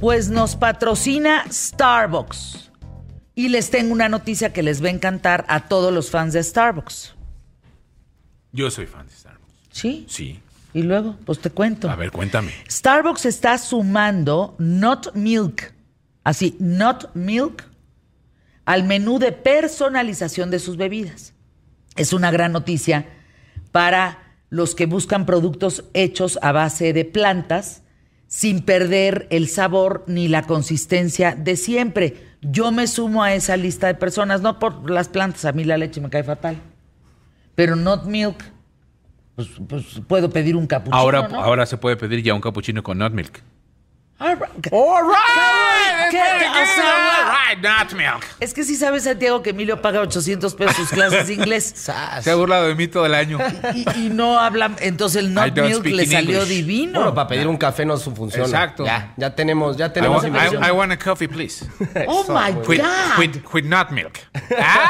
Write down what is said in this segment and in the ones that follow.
Pues nos patrocina Starbucks. Y les tengo una noticia que les va a encantar a todos los fans de Starbucks. Yo soy fan de Starbucks. ¿Sí? Sí. Y luego, pues te cuento. A ver, cuéntame. Starbucks está sumando Not Milk, así, Not Milk, al menú de personalización de sus bebidas. Es una gran noticia para los que buscan productos hechos a base de plantas sin perder el sabor ni la consistencia de siempre. Yo me sumo a esa lista de personas, no por las plantas, a mí la leche me cae fatal. Pero Not Milk, pues, pues puedo pedir un capuchino, Ahora, ¿no? ahora se puede pedir ya un cappuccino con nut milk. All right. All ¿Qué? O sea, right, nut milk. Es que sí sabes, Santiago, que Emilio paga 800 pesos sus clases de inglés. Se ha burlado de mí todo el año. Y, y no habla, entonces el I not milk le salió divino. Bueno, para pedir un café no su funciona. Exacto. Ya, ya tenemos, ya I, tenemos want, inversión. I- I want a coffee, please. oh my With, God. with, with nut milk. ¡Ah!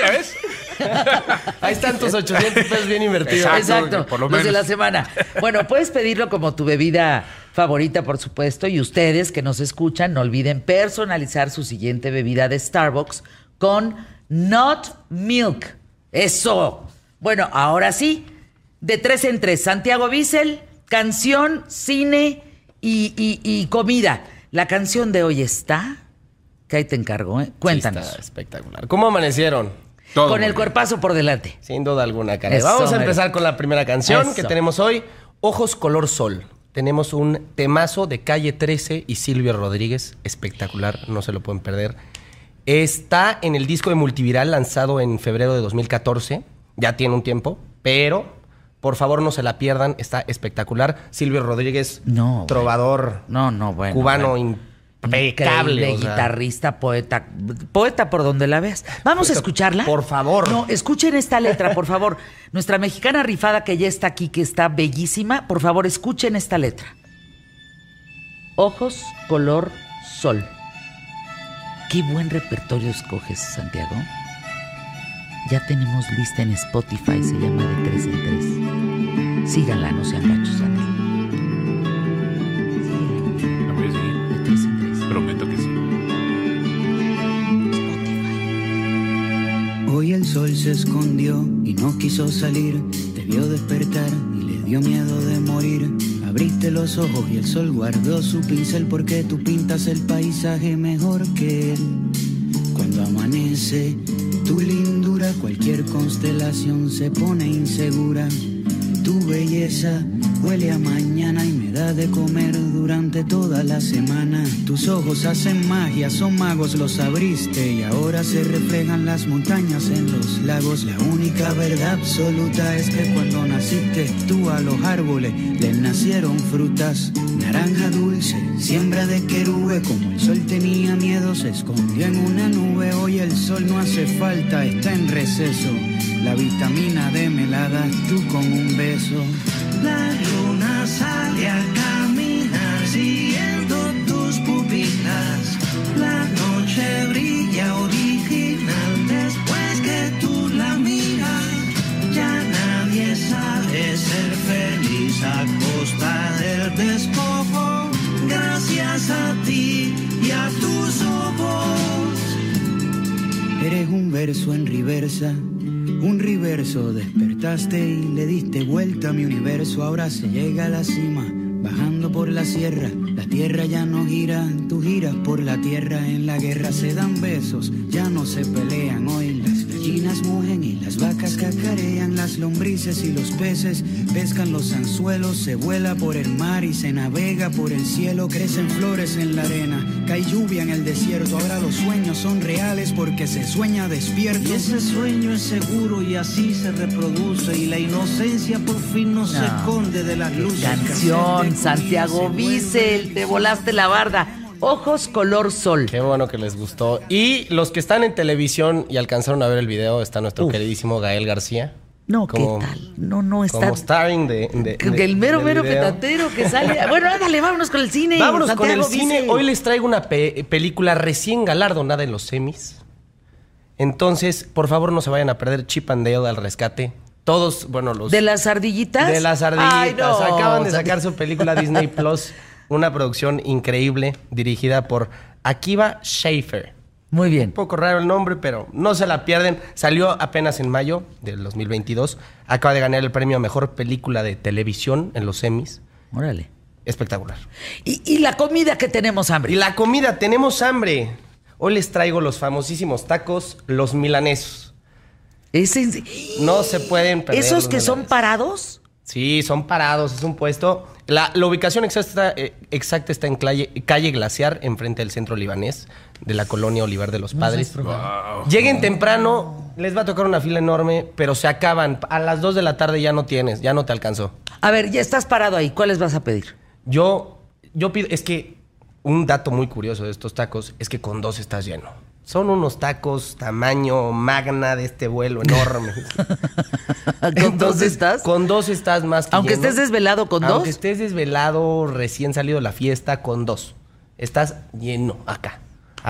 ¿Ya ves? Ahí están tus 800 pesos bien invertidos. Exacto. Exacto, por lo los de menos. la semana. Bueno, puedes pedirlo como tu bebida favorita, por supuesto, y ustedes que nos escuchan, no olviden personalizar su siguiente bebida de Starbucks con Not Milk. Eso. Bueno, ahora sí, de tres en tres, Santiago Bissell, canción, cine y, y- y comida. La canción de hoy está, que ahí te encargo, ¿eh? Cuéntanos. Sí, está espectacular. ¿Cómo amanecieron? Todo con el bien. cuerpazo por delante. Sin duda alguna, cara. Eso, Vamos a empezar con la primera canción Eso. que tenemos hoy. Ojos color sol. Tenemos un temazo de Calle 13 y Silvio Rodríguez. Espectacular, no se lo pueden perder. Está en el disco de Multiviral lanzado en febrero de 2014. Ya tiene un tiempo, pero por favor no se la pierdan. Está espectacular. Silvio Rodríguez, No, trovador No, no, bueno. cubano bueno. Impecable. O sea. guitarrista, poeta, poeta por donde la veas. Vamos a escucharla. por favor. No, escuchen esta letra, por favor. Nuestra mexicana rifada que ya está aquí, que está bellísima, por favor, escuchen esta letra. Ojos color sol. Qué buen repertorio escoges, Santiago. Ya tenemos lista en Spotify, se llama De Tres en Tres. Síganla, no sean gachos, se escondió y no quiso salir. Te vio despertar y le dio miedo de morir. Abriste los ojos y el sol guardó su pincel porque tú pintas el paisaje mejor que él. Cuando amanece, tu lindura, cualquier constelación se pone insegura. Tu belleza huele a mañana y me da de comer durante toda la semana. Tus ojos hacen magia, son magos, los abriste y ahora se reflejan las montañas en los lagos. La única verdad absoluta es que cuando naciste tú a los árboles les nacieron frutas. Naranja dulce, siembra de querube, como el sol tenía miedo se escondió en una nube. Hoy el sol no hace falta, está en receso. La vitamina D me la das tú con un beso. La luna sale a caminar siguiendo tus pupilas. La noche brilla original después que tú la miras. Ya nadie sabe ser feliz a verso en reversa, un reverso. Despertaste y le diste vuelta a mi universo. Ahora se llega a la cima, bajando por la sierra. La tierra ya no gira, tú giras por la tierra. En la guerra se dan besos, ya no se pelean. Hoy las gallinas mugen y las vacas cacarean. Las lombrices y los peces pescan los anzuelos. Se vuela por el mar y se navega por el cielo. Crecen flores en la arena, cae lluvia en el desierto. Ahora los sueños son reales porque se sueña despierto. Y ese sueño es seguro y así se reproduce y la inocencia por fin no, se esconde de las luces. Canción, Santiago Bissell, te volaste la barda. Ojos color sol. Qué bueno que les gustó. Y los que están en televisión y alcanzaron a ver el video, está nuestro queridísimo Gael García. No, Como- ¿qué tal? No, no está. Como starring de, de- que de- el mero, mero video. petatero que sale. Bueno, ándale, vámonos con el cine. Vámonos con el cine. Hoy les traigo una pe- película recién galardonada en los semis. Entonces, por favor, no se vayan a perder Chip and Dale al rescate. Todos, bueno, los... ¿De las ardillitas? De las ardillitas. Ay, no, Acaban de sacar su película Disney Plus. Una producción increíble dirigida por Akiva Schaffer. Muy bien. Un poco raro el nombre, pero no se la pierden. Salió apenas en mayo del 2022. Acaba de ganar el premio a Mejor Película de Televisión en los Emmys. Órale. Espectacular. Y, y la comida que tenemos hambre. Y la comida, tenemos hambre. Hoy les traigo los famosísimos tacos, los milanesos. Ese- No se pueden perder. ¿Esos que son parados? Sí, son parados, es un puesto. La, la ubicación exacta, eh, exacta está en calle, calle Glaciar, enfrente del centro libanés de la colonia Olivar de los Padres. Lleguen temprano, les va a tocar una fila enorme, pero se acaban. A las 2 de la tarde ya no tienes, ya no te alcanzó. A ver, ya estás parado ahí. ¿Cuáles vas a pedir? Yo, yo pido, es que un dato muy curioso de estos tacos es que con dos estás lleno. Son unos tacos tamaño magna de este vuelo enorme. ¿Con dos estás? Con dos estás más que Aunque lleno. estés desvelado, ¿con dos? Aunque estés desvelado, recién salido de la fiesta, con dos. Estás lleno acá.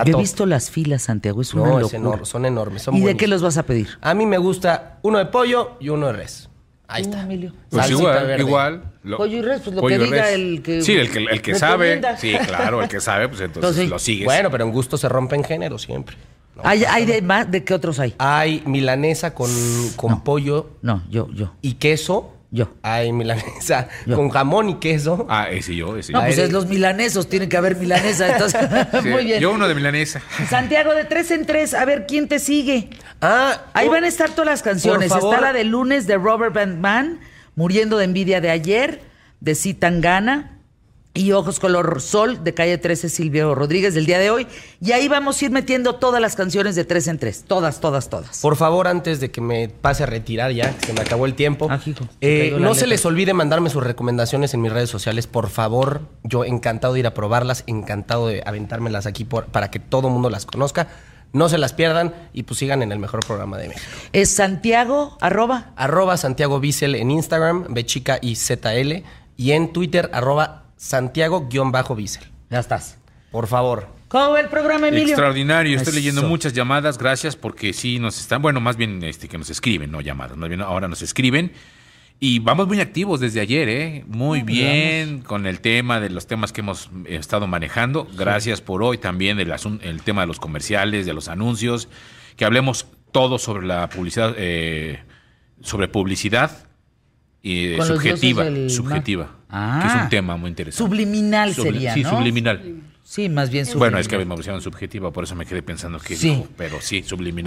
Yo he visto las filas, Santiago. Es una No, es locura. enorme, son enormes. Son ¿Y de buenísimos. qué los vas a pedir? A mí me gusta uno de pollo y uno de res. Ahí está. Emilio. Pues Salsita igual, verde. igual. Lo- Pollo y res, pues lo que diga res. el que Sí, el que, el que sabe. Sí, claro, el que sabe, pues entonces Entonces, lo sigues. Bueno, pero en gusto se rompen géneros siempre. No. ¿Hay, hay de más? ¿De qué otros hay? Hay milanesa con, con pollo No, yo, yo. y queso. Yo. Hay milanesa Yo. con jamón y queso. Ah, ese yo, ese No, yo. pues eres- es los milanesos, tiene que haber milanesa. Entonces, Sí, muy bien. Yo uno de milanesa. Santiago, de tres en tres, a ver quién te sigue. Ah, Ahí oh, van a estar todas las canciones. Está la de lunes de Robert Van Man, Muriendo de envidia de ayer, de Citangana y Ojos color sol de calle 13 Silvio Rodríguez del día de hoy. Y ahí vamos a ir metiendo todas las canciones de tres en tres. Todas, todas, todas. Por favor, antes de que me pase a retirar ya, que se me acabó el tiempo, Ah, hijo, eh, no se les olvide mandarme sus recomendaciones en mis redes sociales, por favor. Yo encantado de ir a probarlas, encantado de aventármelas aquí por- para que todo el mundo las conozca. No se las pierdan y pues sigan en el mejor programa de México. Es Santiago, arroba. Arroba Santiago Bissell en Instagram, Bechica y ZL, y en Twitter, arroba Santiago-Bissell. Ya estás. Por favor. ¿Cómo va el programa, Emilio? Extraordinario. Estoy Eso. leyendo muchas llamadas. Gracias porque sí nos están, bueno, más bien este, que nos escriben, no llamadas, más bien ahora nos escriben. Y vamos muy activos desde ayer, ¿eh? Muy bien con el tema de los temas que hemos eh, estado manejando. Gracias por hoy también asun- el tema de los comerciales, de los anuncios, que hablemos todo sobre la publicidad, eh, sobre publicidad los subjetiva, subjetiva, mar. que es Ah. un tema muy interesante. Subliminal Subli- sería, Sí, ¿no? subliminal. Sí, más bien subliminal. Bueno, es que me pusieron subjetiva, por eso me quedé pensando que Sí. dijo, pero sí, subliminal.